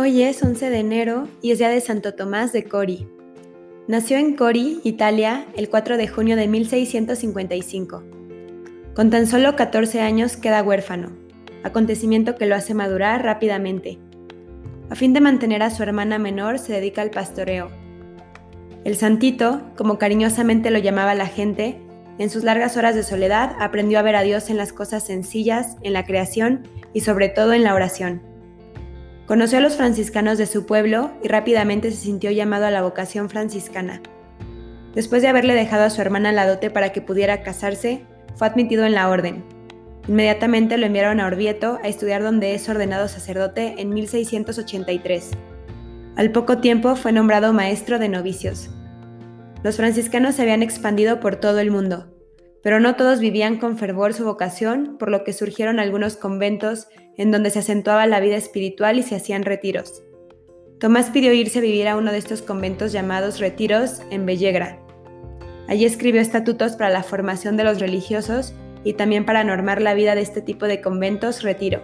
Hoy es 11 de enero y es día de Santo Tomás de Cori. Nació en Cori, Italia, el 4 de junio de 1655. Con tan solo 14 años queda huérfano, acontecimiento que lo hace madurar rápidamente. A fin de mantener a su hermana menor, se dedica al pastoreo. El santito, como cariñosamente lo llamaba la gente, en sus largas horas de soledad aprendió a ver a Dios en las cosas sencillas, en la creación y sobre todo en la oración. Conoció a los franciscanos de su pueblo y rápidamente se sintió llamado a la vocación franciscana. Después de haberle dejado a su hermana la dote para que pudiera casarse, fue admitido en la orden. Inmediatamente lo enviaron a Orvieto a estudiar donde es ordenado sacerdote en 1683. Al poco tiempo fue nombrado maestro de novicios. Los franciscanos se habían expandido por todo el mundo pero no todos vivían con fervor su vocación, por lo que surgieron algunos conventos en donde se acentuaba la vida espiritual y se hacían retiros. Tomás pidió irse a vivir a uno de estos conventos llamados retiros en Bellegra. Allí escribió estatutos para la formación de los religiosos y también para normar la vida de este tipo de conventos retiro.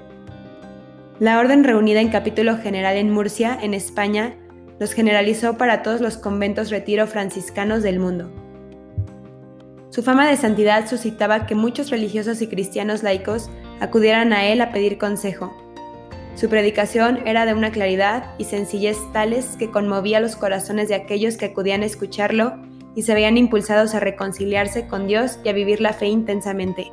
La orden reunida en capítulo general en Murcia, en España, los generalizó para todos los conventos retiro franciscanos del mundo. Su fama de santidad suscitaba que muchos religiosos y cristianos laicos acudieran a él a pedir consejo. Su predicación era de una claridad y sencillez tales que conmovía los corazones de aquellos que acudían a escucharlo y se veían impulsados a reconciliarse con Dios y a vivir la fe intensamente.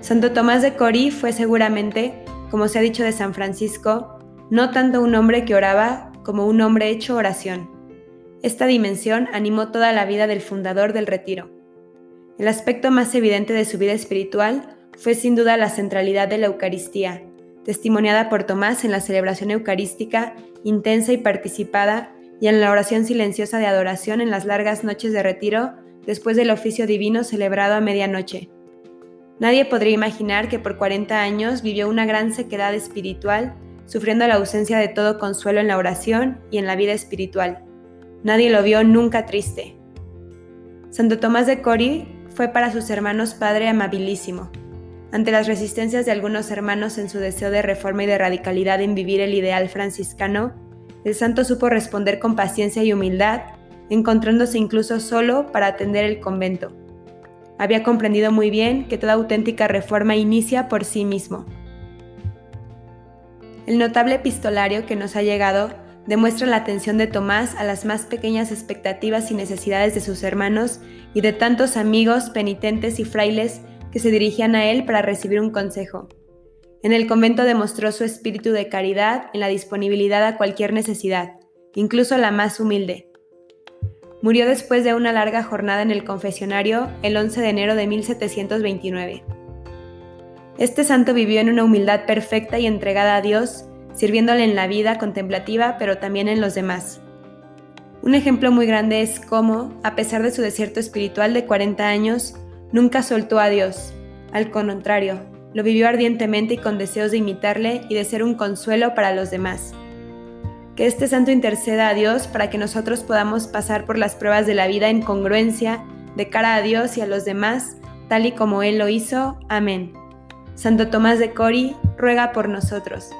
Santo Tomás de Cori fue seguramente, como se ha dicho de San Francisco, no tanto un hombre que oraba como un hombre hecho oración. Esta dimensión animó toda la vida del fundador del retiro. El aspecto más evidente de su vida espiritual fue sin duda la centralidad de la Eucaristía, testimoniada por Tomás en la celebración eucarística intensa y participada y en la oración silenciosa de adoración en las largas noches de retiro después del oficio divino celebrado a medianoche. Nadie podría imaginar que por 40 años vivió una gran sequedad espiritual, sufriendo la ausencia de todo consuelo en la oración y en la vida espiritual. Nadie lo vio nunca triste. Santo Tomás de Cori fue para sus hermanos padre amabilísimo. Ante las resistencias de algunos hermanos en su deseo de reforma y de radicalidad en vivir el ideal franciscano, el santo supo responder con paciencia y humildad, encontrándose incluso solo para atender el convento. Había comprendido muy bien que toda auténtica reforma inicia por sí mismo. El notable epistolario que nos ha llegado demuestra la atención de Tomás a las más pequeñas expectativas y necesidades de sus hermanos y de tantos amigos, penitentes y frailes que se dirigían a él para recibir un consejo. En el convento demostró su espíritu de caridad en la disponibilidad a cualquier necesidad, incluso la más humilde. Murió después de una larga jornada en el confesionario el 11 de enero de 1729. Este santo vivió en una humildad perfecta y entregada a Dios, sirviéndole en la vida contemplativa, pero también en los demás. Un ejemplo muy grande es cómo, a pesar de su desierto espiritual de 40 años, nunca soltó a Dios. Al contrario, lo vivió ardientemente y con deseos de imitarle y de ser un consuelo para los demás. Que este santo interceda a Dios para que nosotros podamos pasar por las pruebas de la vida en congruencia, de cara a Dios y a los demás, tal y como Él lo hizo. Amén. Santo Tomás de Cori, ruega por nosotros.